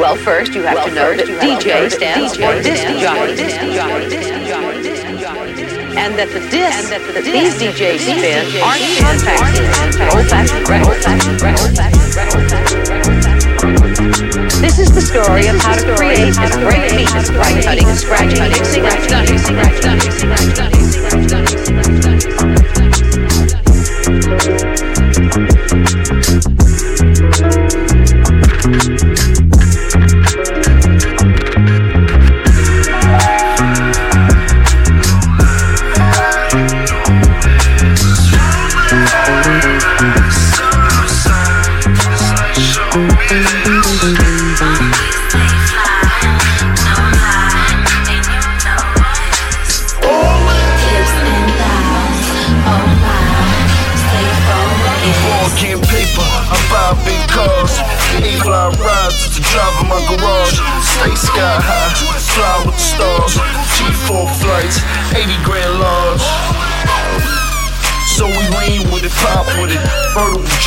Well, first you have well, to know that DJ stands for disc jockey, and that the discs that the these DJs spin are compact, old-fashioned records. This is the story of how to create and break beats by cutting, scratching, mixing, and stunning.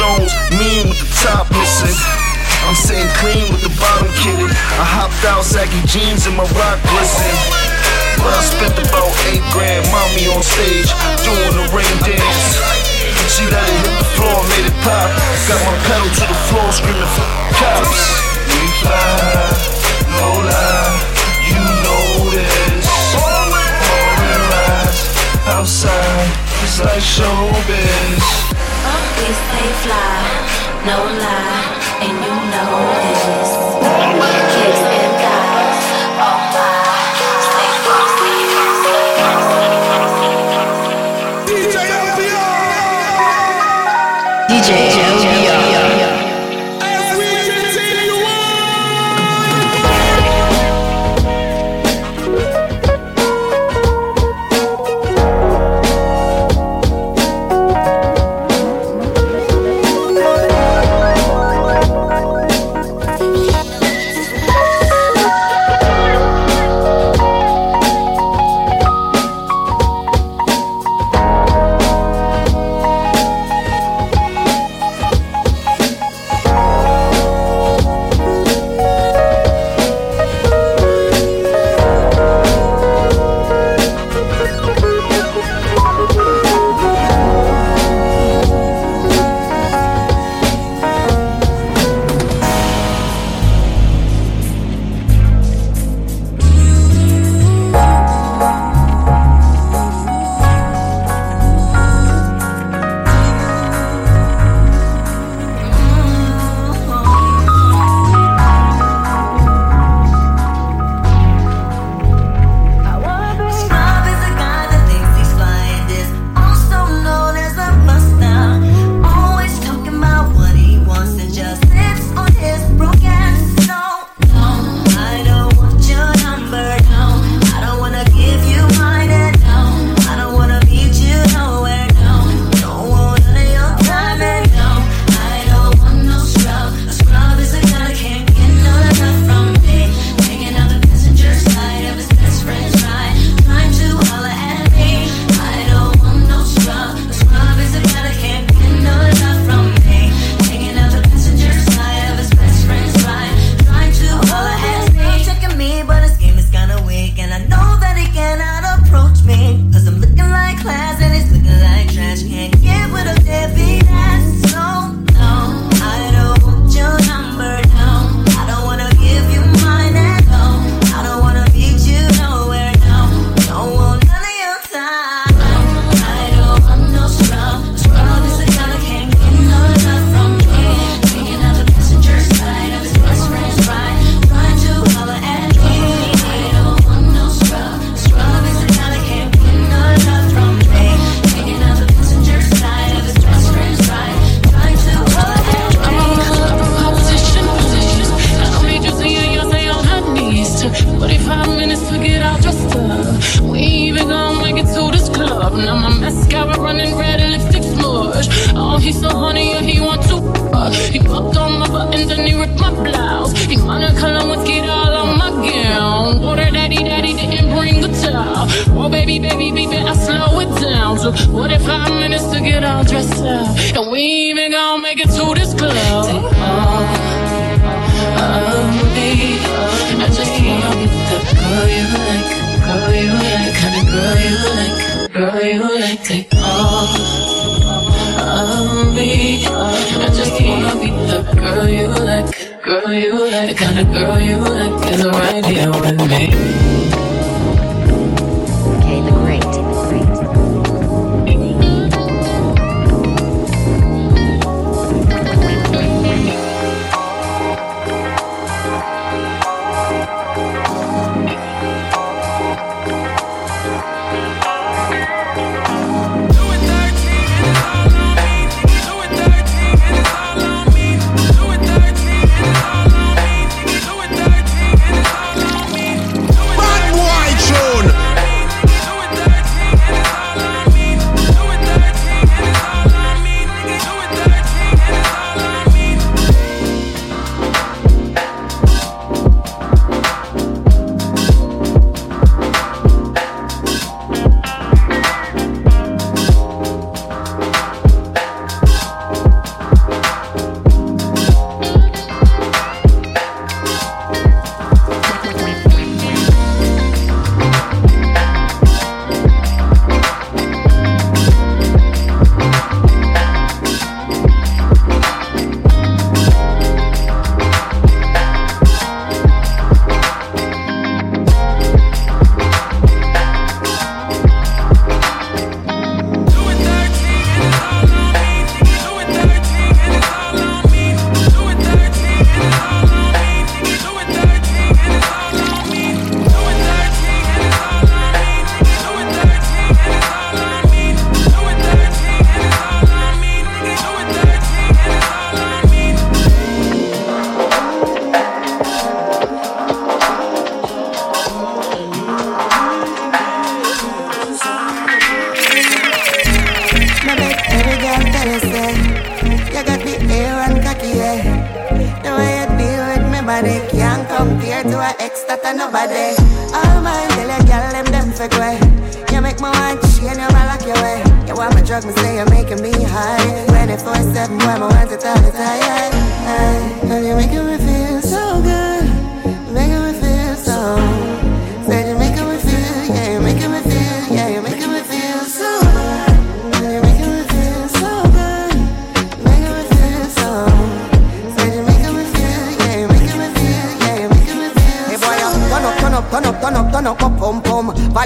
Jones, mean with the top missing. I'm sitting clean with the bottom kitted. I hopped out, saggy jeans and my rock glisten. But I spent about eight grand, mommy on stage, doing the rain dance. She let it hit the floor, made it pop. Got my pedal to the floor, screaming for cops. We fly, no lie, you know this. All Orange eyes outside, it's like showbiz they fly, no lie, and you know.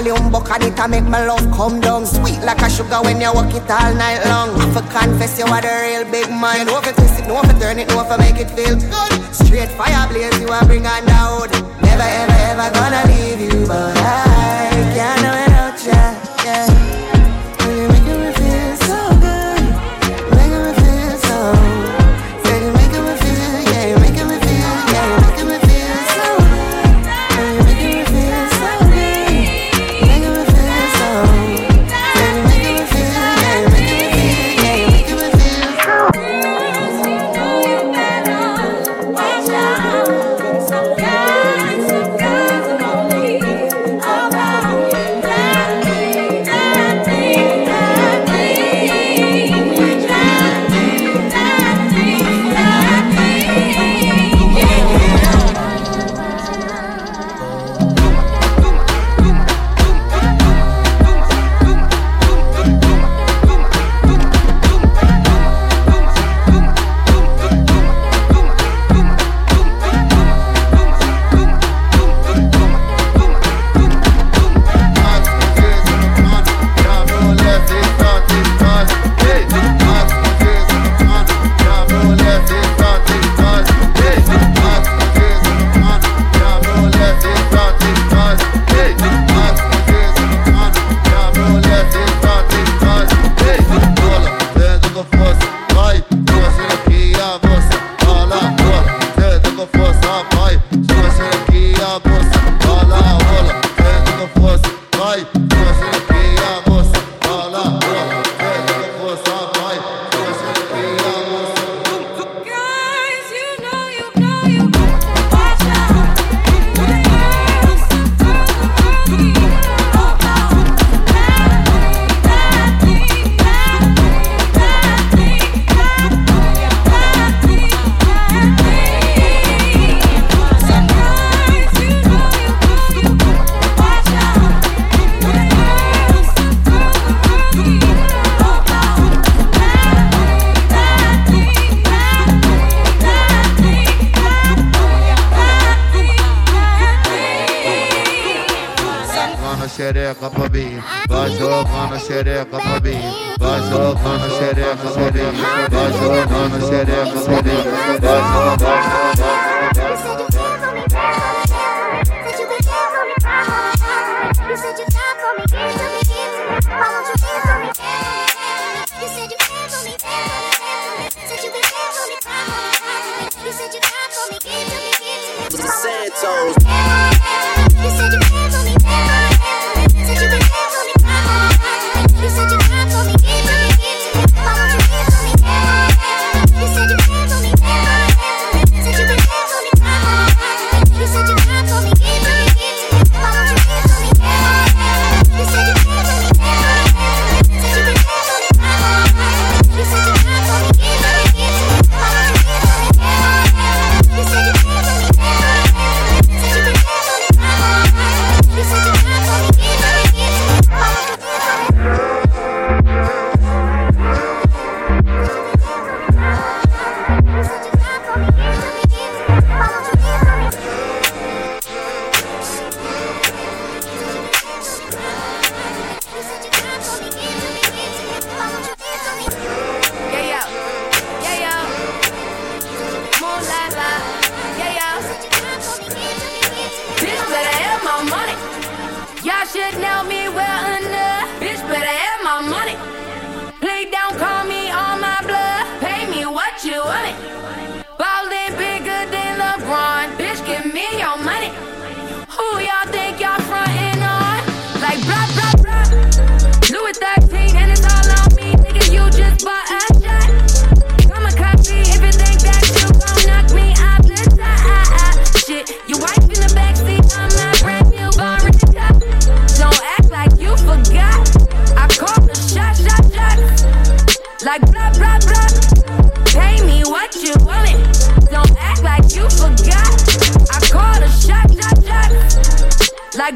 the humbuck and it make my love come down. Sweet like a sugar when you walk it all night long. If I confess you are the real big man. No know if you twist it, no if turn it, no if make it feel good. Straight fire blaze you and bring on down. Never ever ever gonna leave you but I can't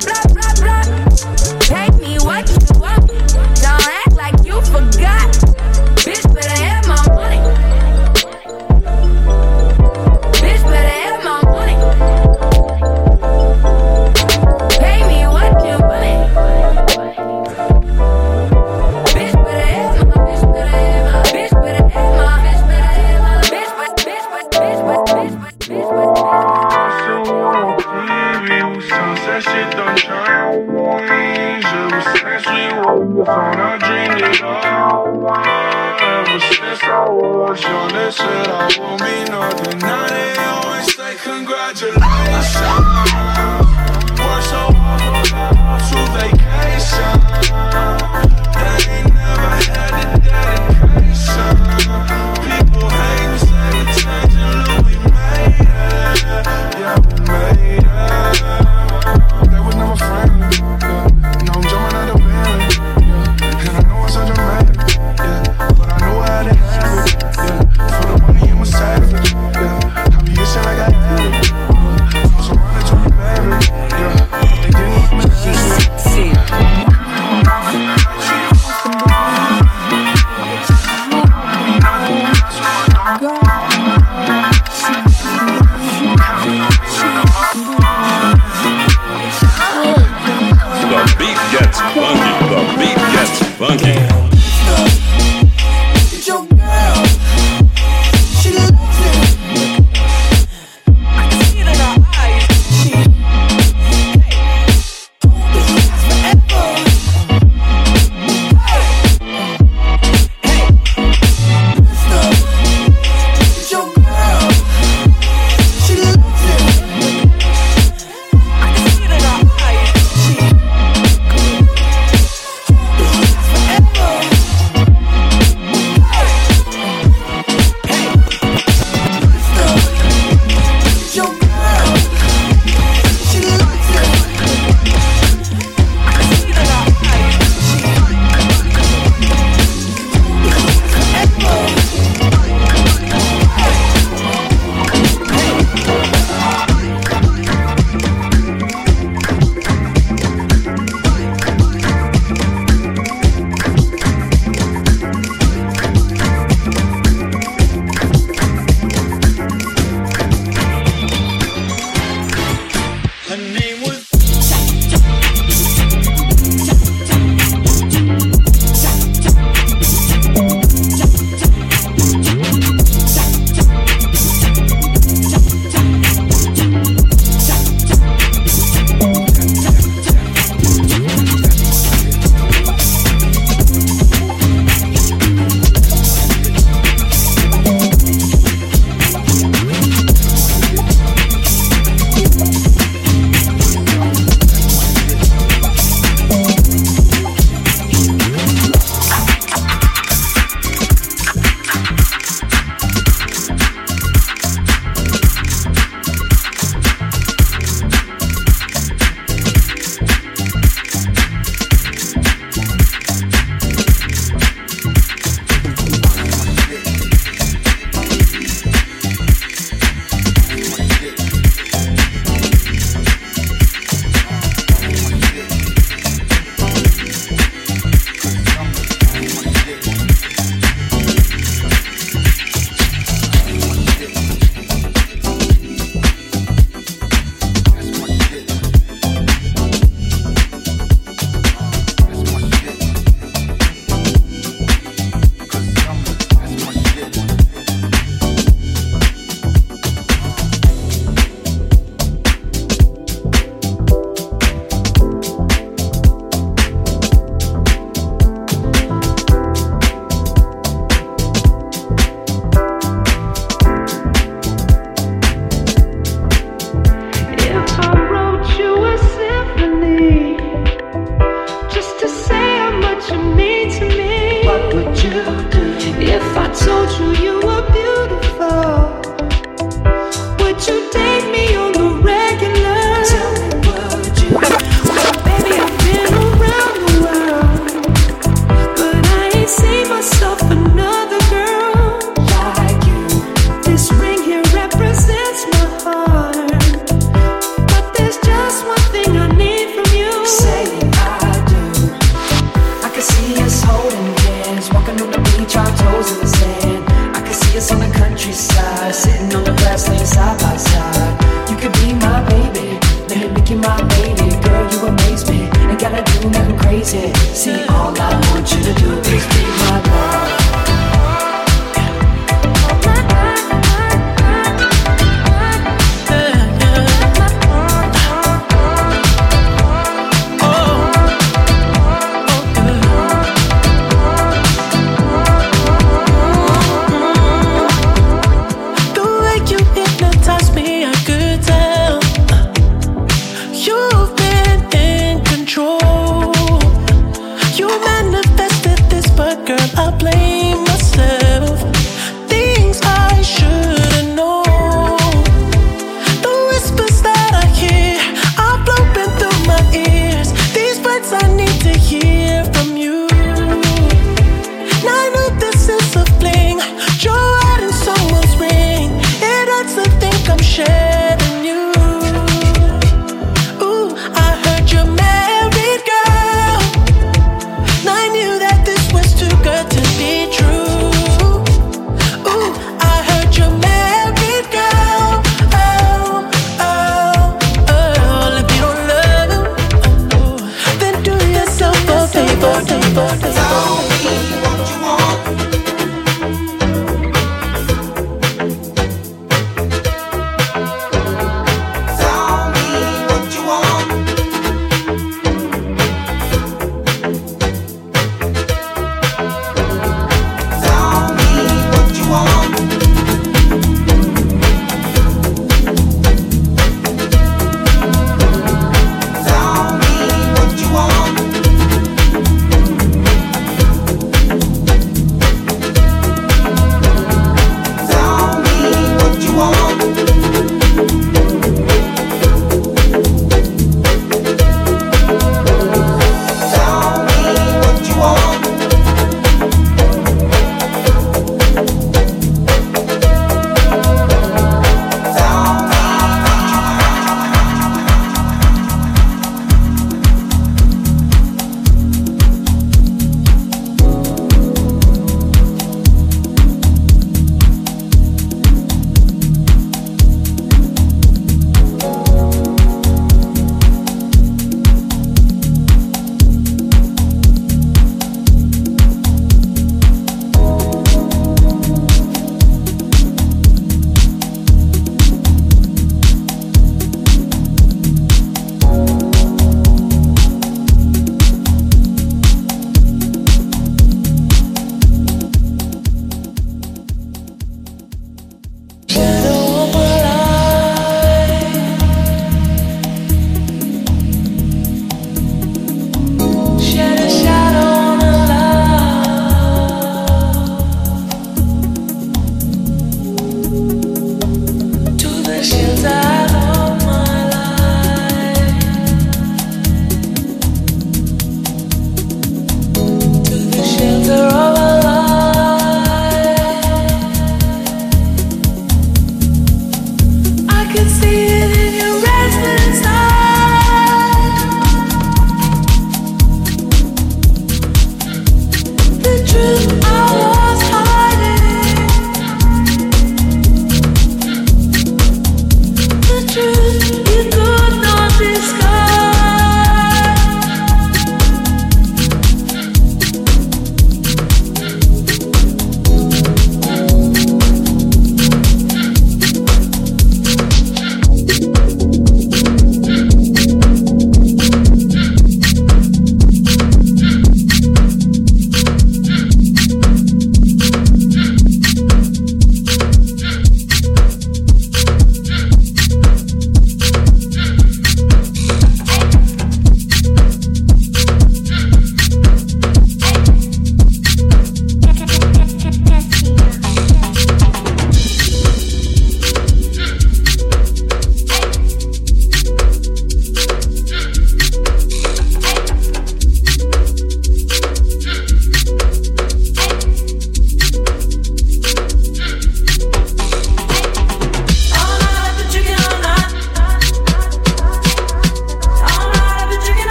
blah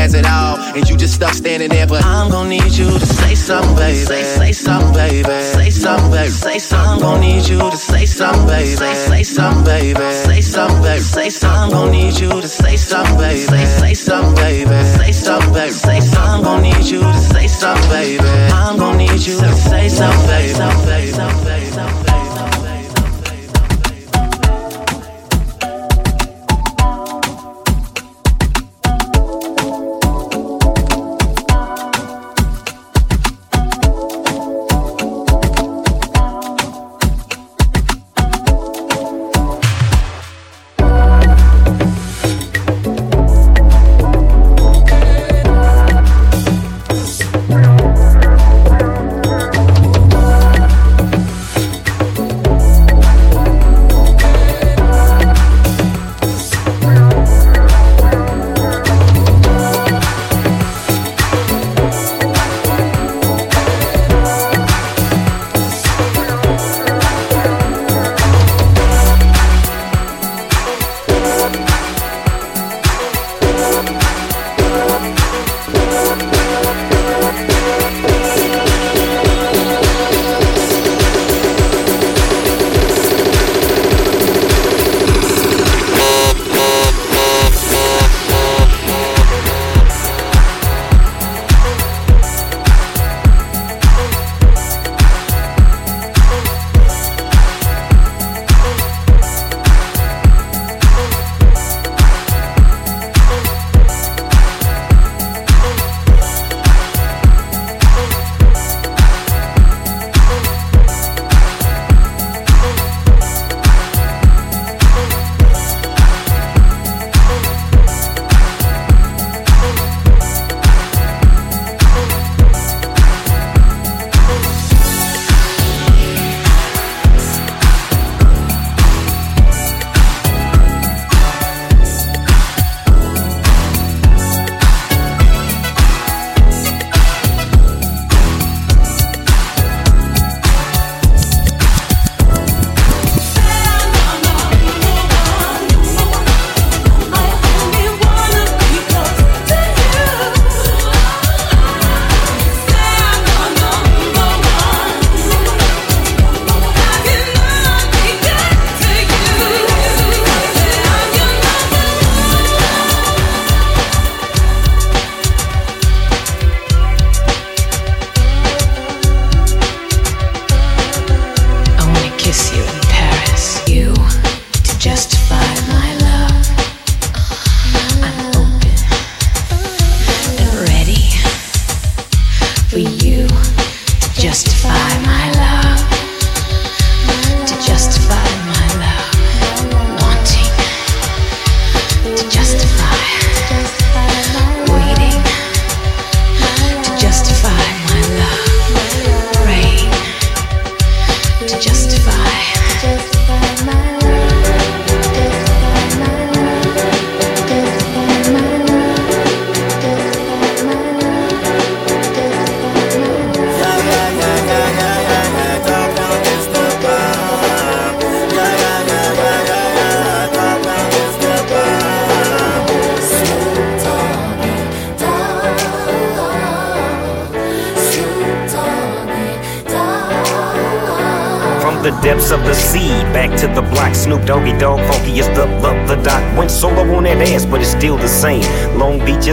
has it all, and you just stuck standing there. But I'm gonna need you to say something, baby. Say, say something, baby. Say something, baby. Say something. I'm gonna need you to say something, baby. Say, say something, baby. Say something, baby. Say something. I'm gonna need you to say something, baby. Say, say something, baby. Say something, baby. Say something. I'm gonna need you to say something, baby. I'm gonna need you to say something, baby. Say something, baby.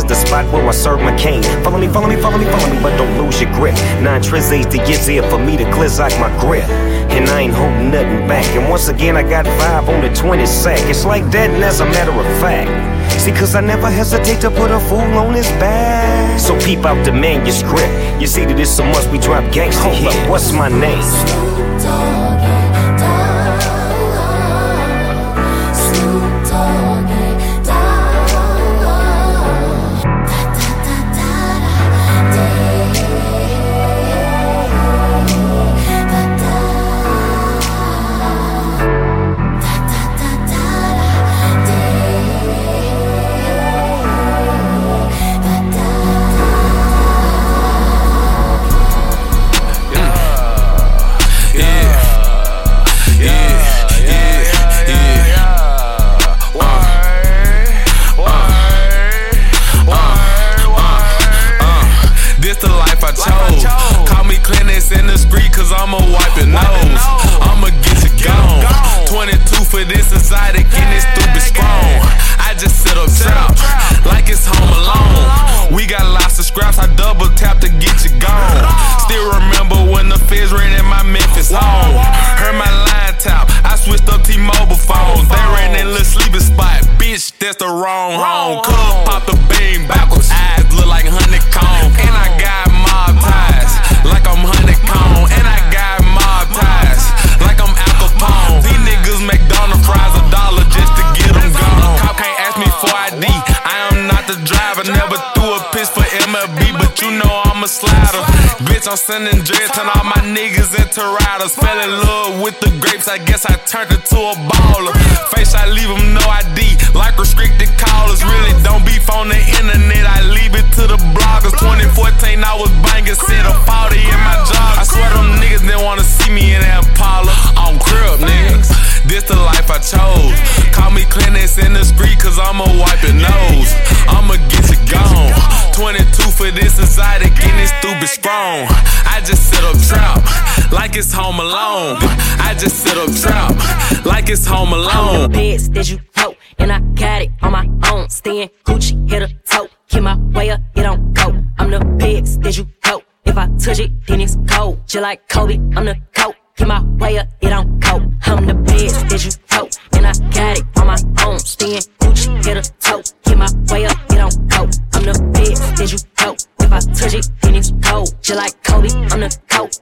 The spot where I serve my cane. Follow me, follow me, follow me, follow me, but don't lose your grip. Nine trizzies to get here for me to out my grip. And I ain't holding nothing back. And once again, I got five on the 20 sack. It's like that, and as a matter of fact. See, cause I never hesitate to put a fool on his back. So peep out the manuscript. You see that it's a must we drop gangsta Hold up, what's my name? Turn all my niggas into riders. Fell in love with the grapes, I guess I turned into a baller. Face, I leave them no ID, like restricted callers. Really don't beef on the internet, I leave it to the bloggers. 2014, I was banging, set a 40 in my job. I swear them niggas didn't wanna see me in that Impala. On crib, niggas. This the life I chose. Call me clinics in the street, cause I'ma wipe your nose. I'ma get you gone. 22 for this exotic and stupid it's home alone. I just sit up trap like it's home alone. Beds that you hope, and I got it on my own. Staying Gucci, hit a toe. Keep my way up, it don't go. I'm the pigs that you hope. If I touch it, then it's cold. Just like Kobe, I'm the coat. Keep my way up, it don't go. I'm the best that you hope, and I got it on my own. Staying Gucci, hit a toe. Keep my way up, it don't go. I'm the best that you hope. If I touch it, then it's cold. Just like Kobe, I'm the coat.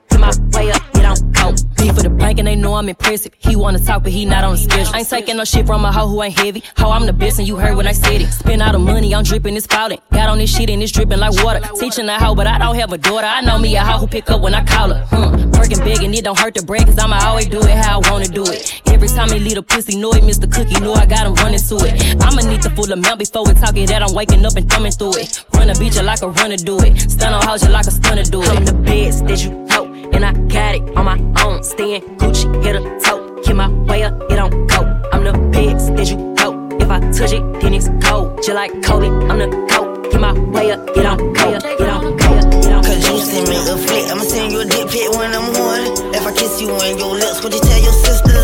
Way up, it don't go. Be for the bank and they know I'm impressive. He wanna talk, but he not on the schedule. I ain't taking no shit from a hoe who ain't heavy. Ho, I'm the best, and you heard when I said it. Spend all the money, I'm dripping, it's spouting. Got on this shit and it's dripping like water. Teaching a hoe, but I don't have a daughter. I know me a hoe who pick up when I call her. Hmm. Working big and it don't hurt the break, cause I'ma always do it how I wanna do it. Every time he leave a pussy, know it, Mr. Cookie, know I got him running to it. I'ma need the full amount before we talk it that I'm waking up and thumbing through it. Run a beat you like a runner do it. Stun on house you like a stunner do it. I'm the best that you hope, and I got it on my own. Staying Gucci, hit a toe. Keep my way up, it don't go. I'm the best that you hope. If I touch it, then it's cold. Just like Kobe, I'm the coat. Keep my way up, it don't go. It don't go. Cause you send me a flick, I'ma send you a dick pic when I'm on. If I kiss you on your lips, would you tell your sisters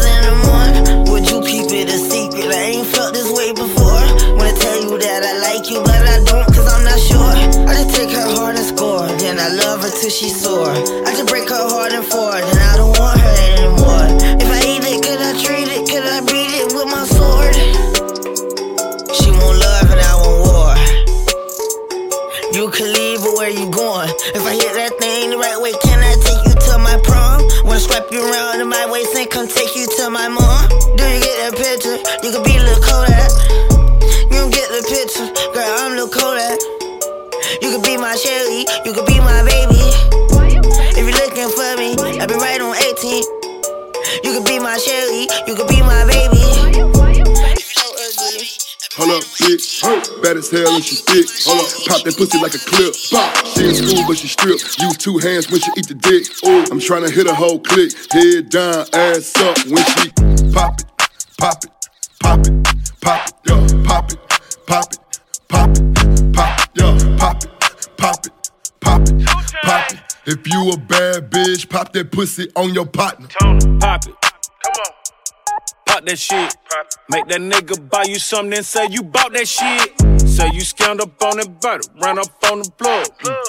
till she's sore. I just break her heart and four, then I don't want her anymore. If I eat it, could I treat it? Could I beat it with my sword? She want love and I want war. You can leave, but where you going? If I hit that thing the right way, can I take you to my prom? Wanna strap you around in my waist and come take you to my mom? Do you get that picture? You could be Lil Kodak. You don't get the picture, girl. I'm Lil Kodak. You could be my Shelly, you could be my baby. My Shelly, you could be my baby. Hold up, bitch. Bad as hell and she thick. Hold up, pop that pussy like a clip. Pop. She in school, but she strip. Use two hands when she eat the dick. Ooh, I'm trying to hit a whole click. Head down, ass up when she pop it, pop it, pop it, pop it, yo, pop it, pop it, pop it, pop it, yo, pop it, pop it, Pop it, pop it. If you a bad bitch, pop that pussy on your partner. Pop it. Come on. Pop that shit. Pop. Make that nigga buy you something and say you bought that shit. Say you scammed up on that butter, ran up on the plug.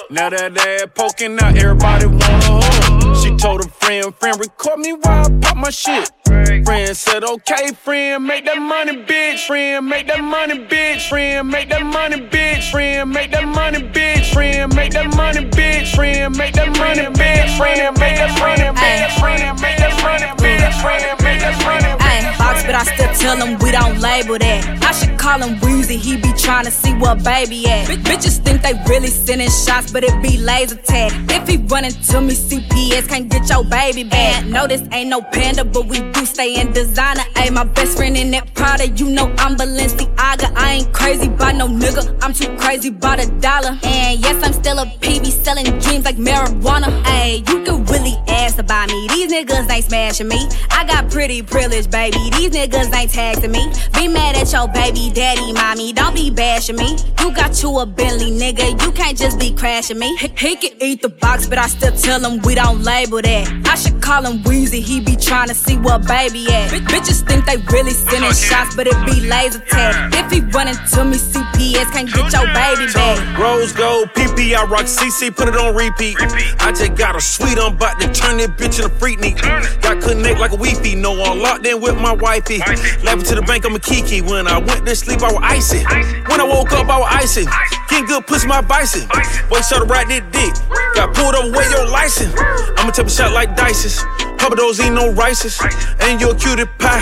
Now that ass poking out, everybody wanna hug. She told a friend, friend, record me while I pop my shit. Friend said, okay, friend, make that money, bitch. Friend, make that money, bitch. Friend, make that money, bitch. Friend, make that money, bitch. Friend, make that money, bitch. Friend, make that money, bitch. Friend, make that money, bitch. Friend, make that money, bitch. Friend, make that money, bitch. Ayy, box, but I still tell him we don't label that. I should call him Weezy, he be trying to see what baby at. Bitch- Bitches think they really sending shots, but it be laser tag. If he running to me, CPS can't get your baby back. No, this ain't no panda, but we do stay in designer. Ayy, my best friend in that Prada, you know I'm Balenciaga. I ain't crazy by no nigga, I'm too crazy by the dollar. And yes, I'm still a PB selling dreams like marijuana. Ayy, you can really ask about me. These niggas ain't smashing me. I got pretty privilege, baby. These niggas ain't taxing me. Be mad at your baby daddy, mommy. Don't be bashing me. You got you a Bentley, nigga. You can't just be crashing me. He, he can eat the box, but I still tell him we don't label that. I should call him Weezy. He be trying to see what baby at. Bitch- bitches think they really sending shots, but it be laser tag. If he running to me, CPS can't get your baby back. Rose gold, PP, I rock CC, put it on repeat. I just got a sweet, I'm about to turn this bitch in a freak neat. Got connect like a Wi-Fi, no I'm locked in with my wifey. Laughing to the bank, I'm a kiki. When I went to sleep, I was icy. When I woke up, I was icy. Getting good, push my bison. Boy, shut up right that dick. Got pulled over with your license. I'ma take a shot like dices. Papa those ain't no rices. And you a cutie pie.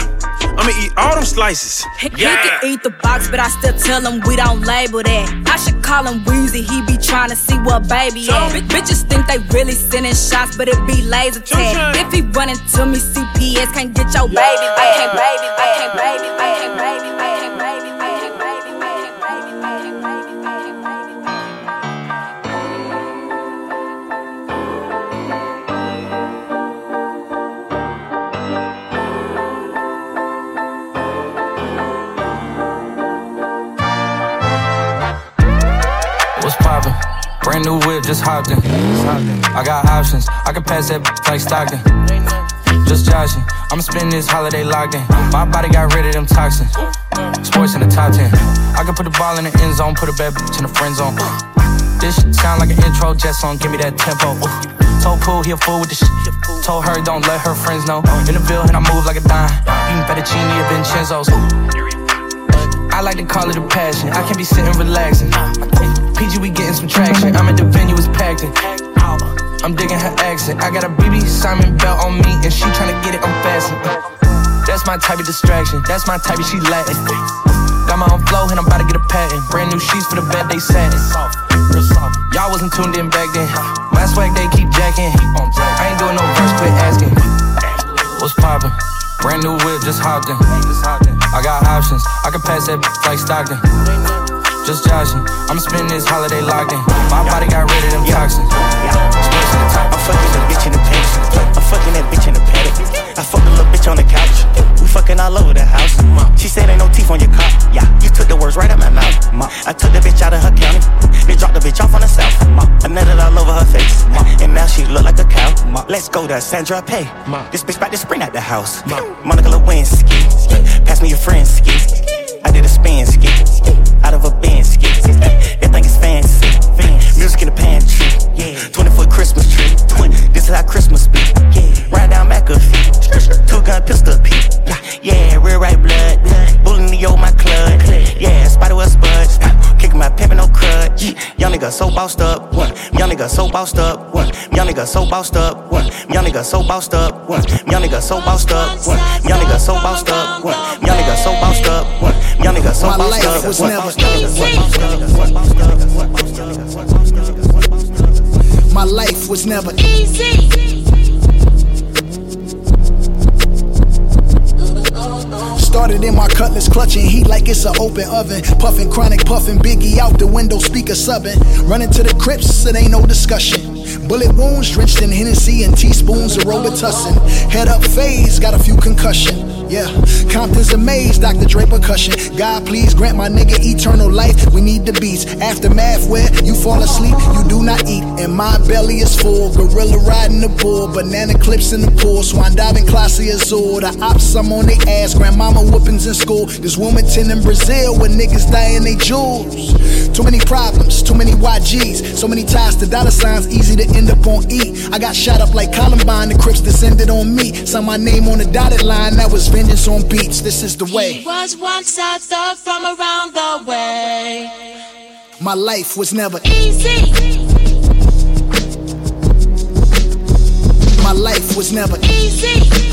I'ma eat all them slices. He, he can eat the box, but I still tell him we don't label that. I should call him Weezy, he be trying to see what baby at. Bitch- bitches think they really sending shots, but it be laser tag. If he running to me, CPS can't get your baby back. I can't baby, I can't baby, I can't baby, I Brand new whip, just hopped in. I got options, I can pass that like Stockton. Just joshing, I'ma spend this holiday locked in. My body got rid of them toxins. Sports in the top 10. I can put the ball in the end zone, put a bad bitch in the friend zone. This shit sound like an intro jet song, give me that tempo. Told Pool he a fool with the shit. Told her don't let her friends know. In the Ville and I move like a dime. Eating fettuccine at Vincenzo's. I like to call it a passion. I can't be sitting relaxing. PG, we getting some traction. I'm at the venue, it's packed in. I'm digging her accent. I got a BB Simon belt on me, and she tryna get it unfastened. That's my type of distraction. That's my type of she Latin. Got my own flow, and I'm about to get a patent. Brand new sheets for the bed, they satin. Soft, real soft. Y'all wasn't tuned in back then. My swag, they keep jacking. I ain't doing no verse, quit asking. What's poppin'? Brand new whip, just hopped in. I got options, I can pass that like Stockton. Just joshing, I'ma spend this holiday locked in. My body got rid of them toxins. I'm fucking that bitch in the pants. I'm fucking that bitch in the paddock. I fucked a little bitch on the couch. Fucking all over the house. She said ain't no teeth on your cock. Yeah, you took the words right out my mouth. I took the bitch out of her county. They dropped the bitch off on the south. I nutted all over her face. And now she look like a cow. Let's go to Sandra Pay. This bitch about to spring out the house. Monica Lewinsky. Pass me your friend ski. I did a spin ski. Out of a bin ski. Everything is fancy. Music in the pantry. 20 foot Christmas tree. This is how Christmas be. Ride down McAfee. Two gun pistol P. Yeah, real right blood. Bullying the old my club. Yeah, spider was buds. Kicking my pimpin' no crud. Young nigga so bossed up. One. Young nigga so bossed up. One. Young nigga so bossed up. One. Young nigga so bossed up. One. Young nigga so bossed up. One. Young nigga so bossed up. One. Young nigga so bossed up. One. Young nigga so bossed life up. was One. never My life was never easy. Started in my cutlass, clutching heat like it's an open oven. Puffing chronic, puffing Biggie out the window, speaker subbing. Running to the Crips, it ain't no discussion. Bullet wounds drenched in Hennessy and teaspoons of Robitussin. Head up phase, got a few concussion. Yeah, Compton's amazed, Dr. Dre percussion. God, please grant my nigga eternal life. We need the beats. Aftermath where you fall asleep, you do not eat. And my belly is full. Gorilla riding the bull, banana clips in the pool. Swan diving, Clase Azul. The ops, I'm on they ass. Grandmama whoopings in school. This Wilmington in Brazil where niggas dying they jewels. Too many problems, too many YGs. So many ties to dollar signs, easy to end up on E. I got shot up like Columbine, the Crips descended on me. Saw my name on the dotted line, that was vengeance on beats. This is the way. He Was once a thug from around the way. My life was never Easy. My life was never Easy.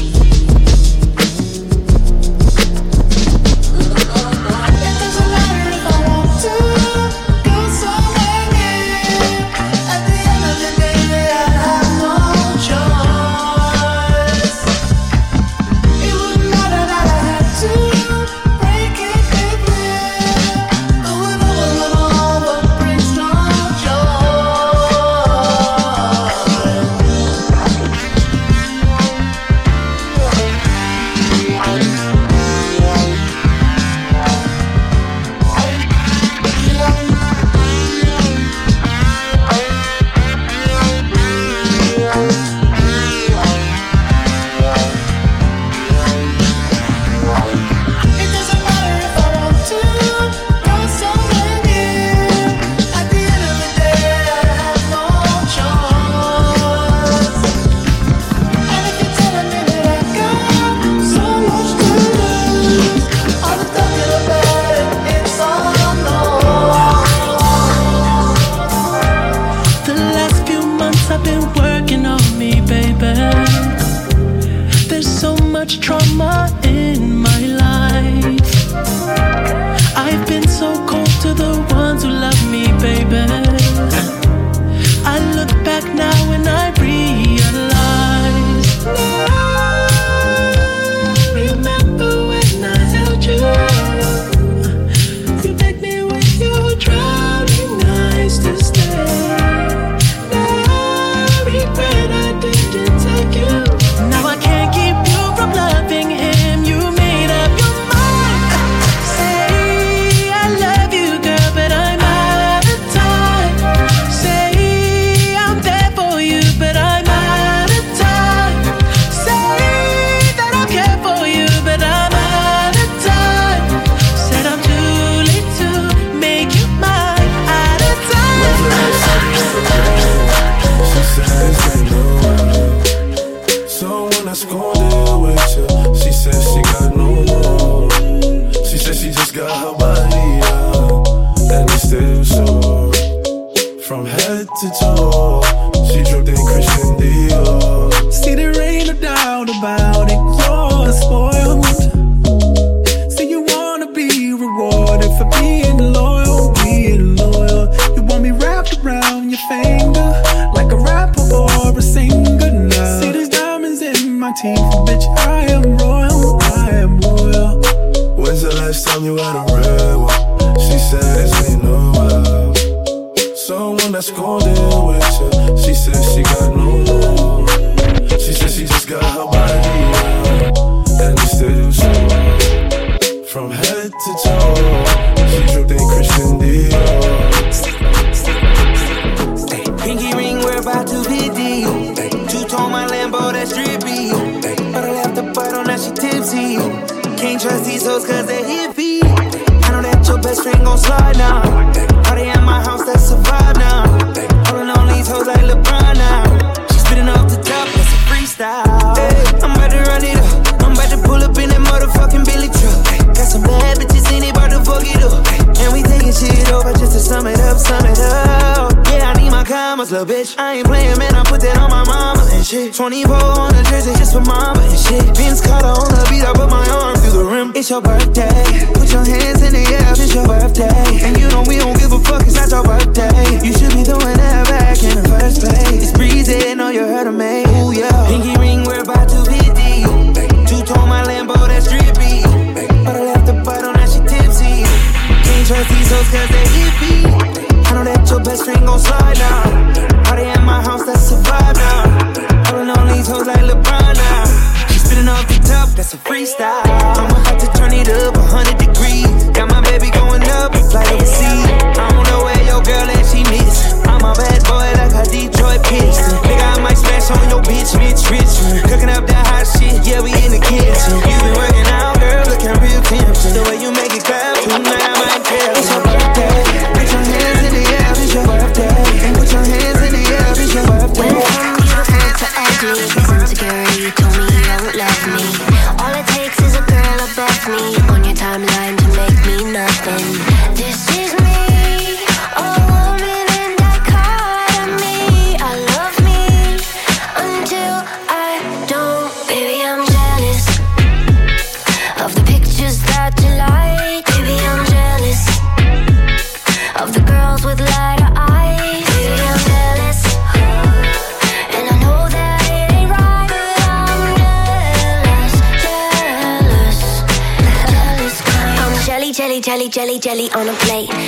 Just to sum it up, sum it up. Yeah, I need my commas, little bitch. I ain't playing, man, I put that on my mama and shit. 24 on the jersey just for mama and shit. Vince Carter on the beat, I put my arm through the rim. It's your birthday. Put your hands in the air, it's your birthday. And you know we don't give a fuck, it's not your birthday. You should be throwing that back in the first place. It's breezy, know you heard of me. Ooh, yeah. Pinky ring, we're about these hoes cause they hit me. I know that your best friend gon' slide now. Party at my house, that's a vibe now. Pulling on these hoes like LeBron now. She Spinning off the top, that's a freestyle. I'ma have to turn it up 100 degrees. Got my baby going up, fly overseas. I don't know where your girl at, she needs. I'm a bad boy like a Detroit Piston. Nigga, I might smash on your bitch, bitch, Richmond. Cooking up that hot shit, yeah, we in the kitchen. You been working out, girl, looking real tempting. The way you make it clap. Jelly, on a plate.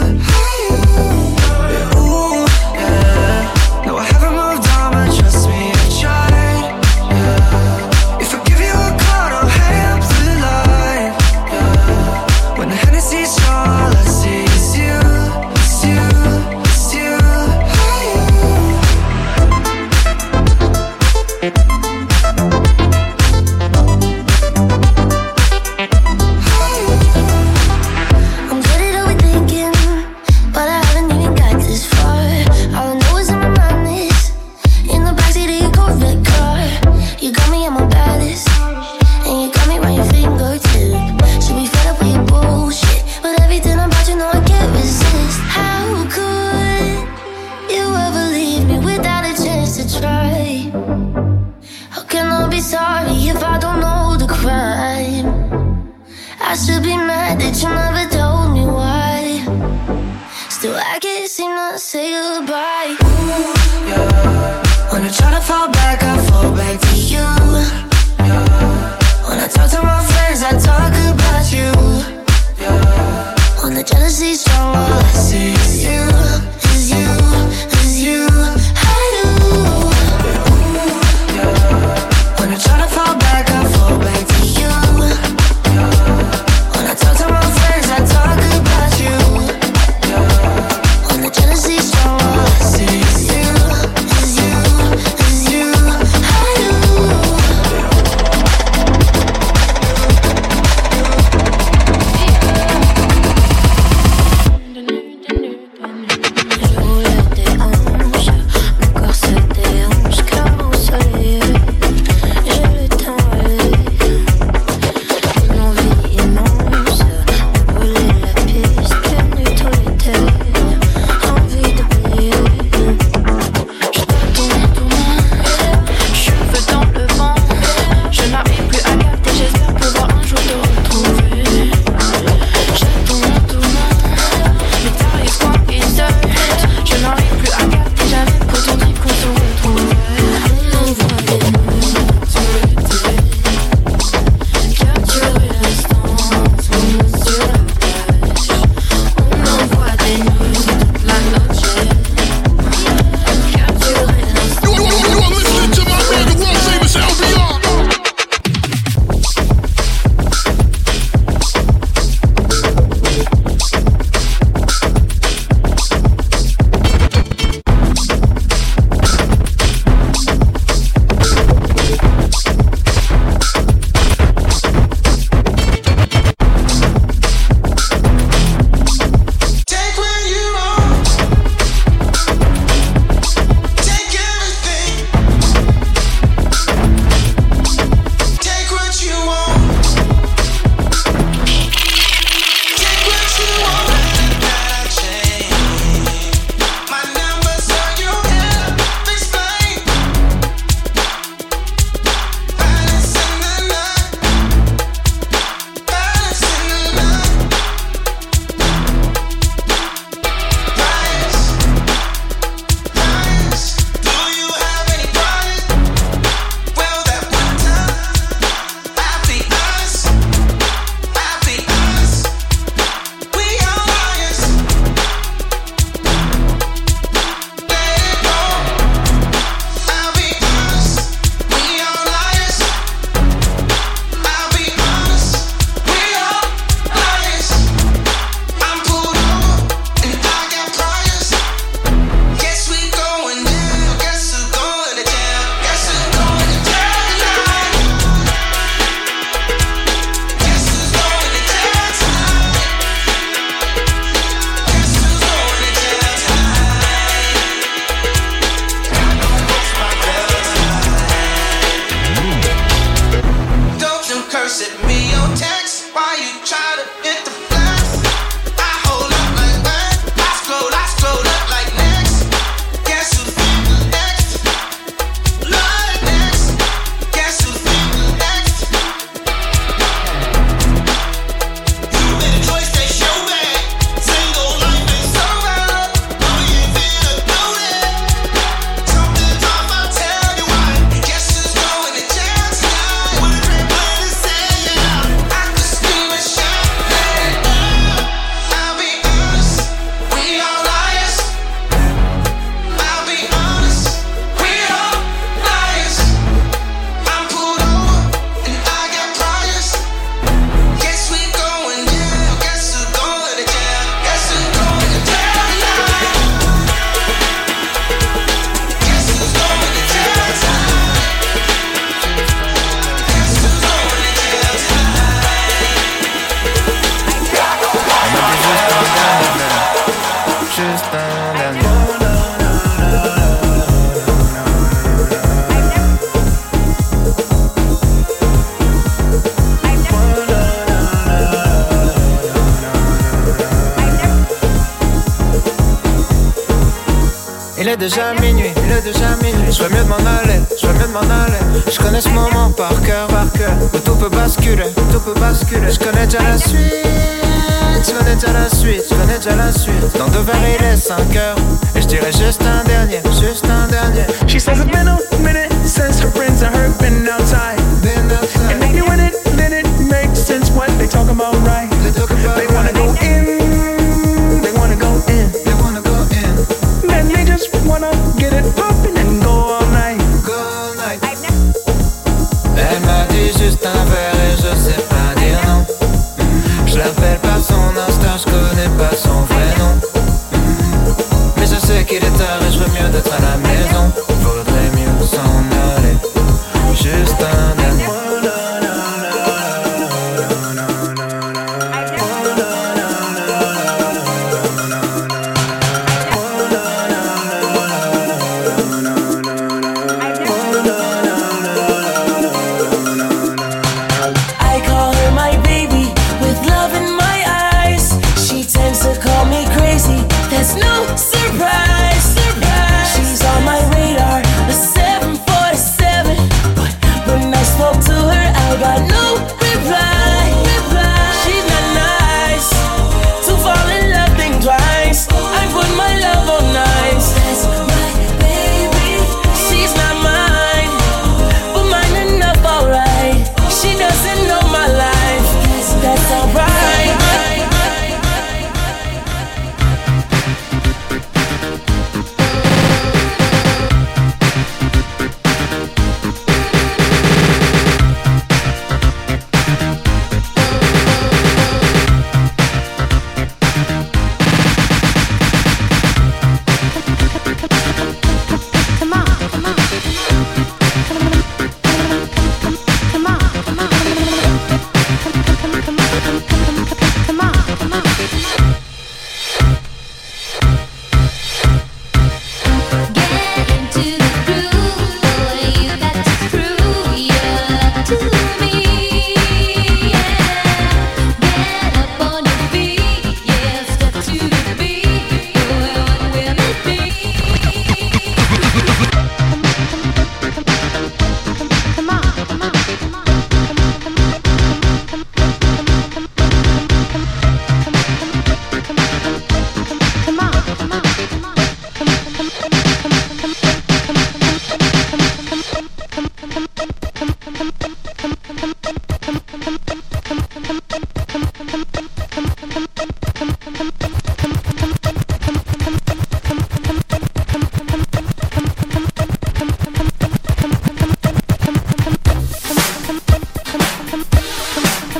I should be mad that you never told me why. Still, I can't seem to say goodbye. Ooh, yeah. When I try to fall back, I fall back to you. Yeah. When I talk to my friends, I talk about you. Yeah. When the jealousy's strong, all I see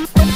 DJ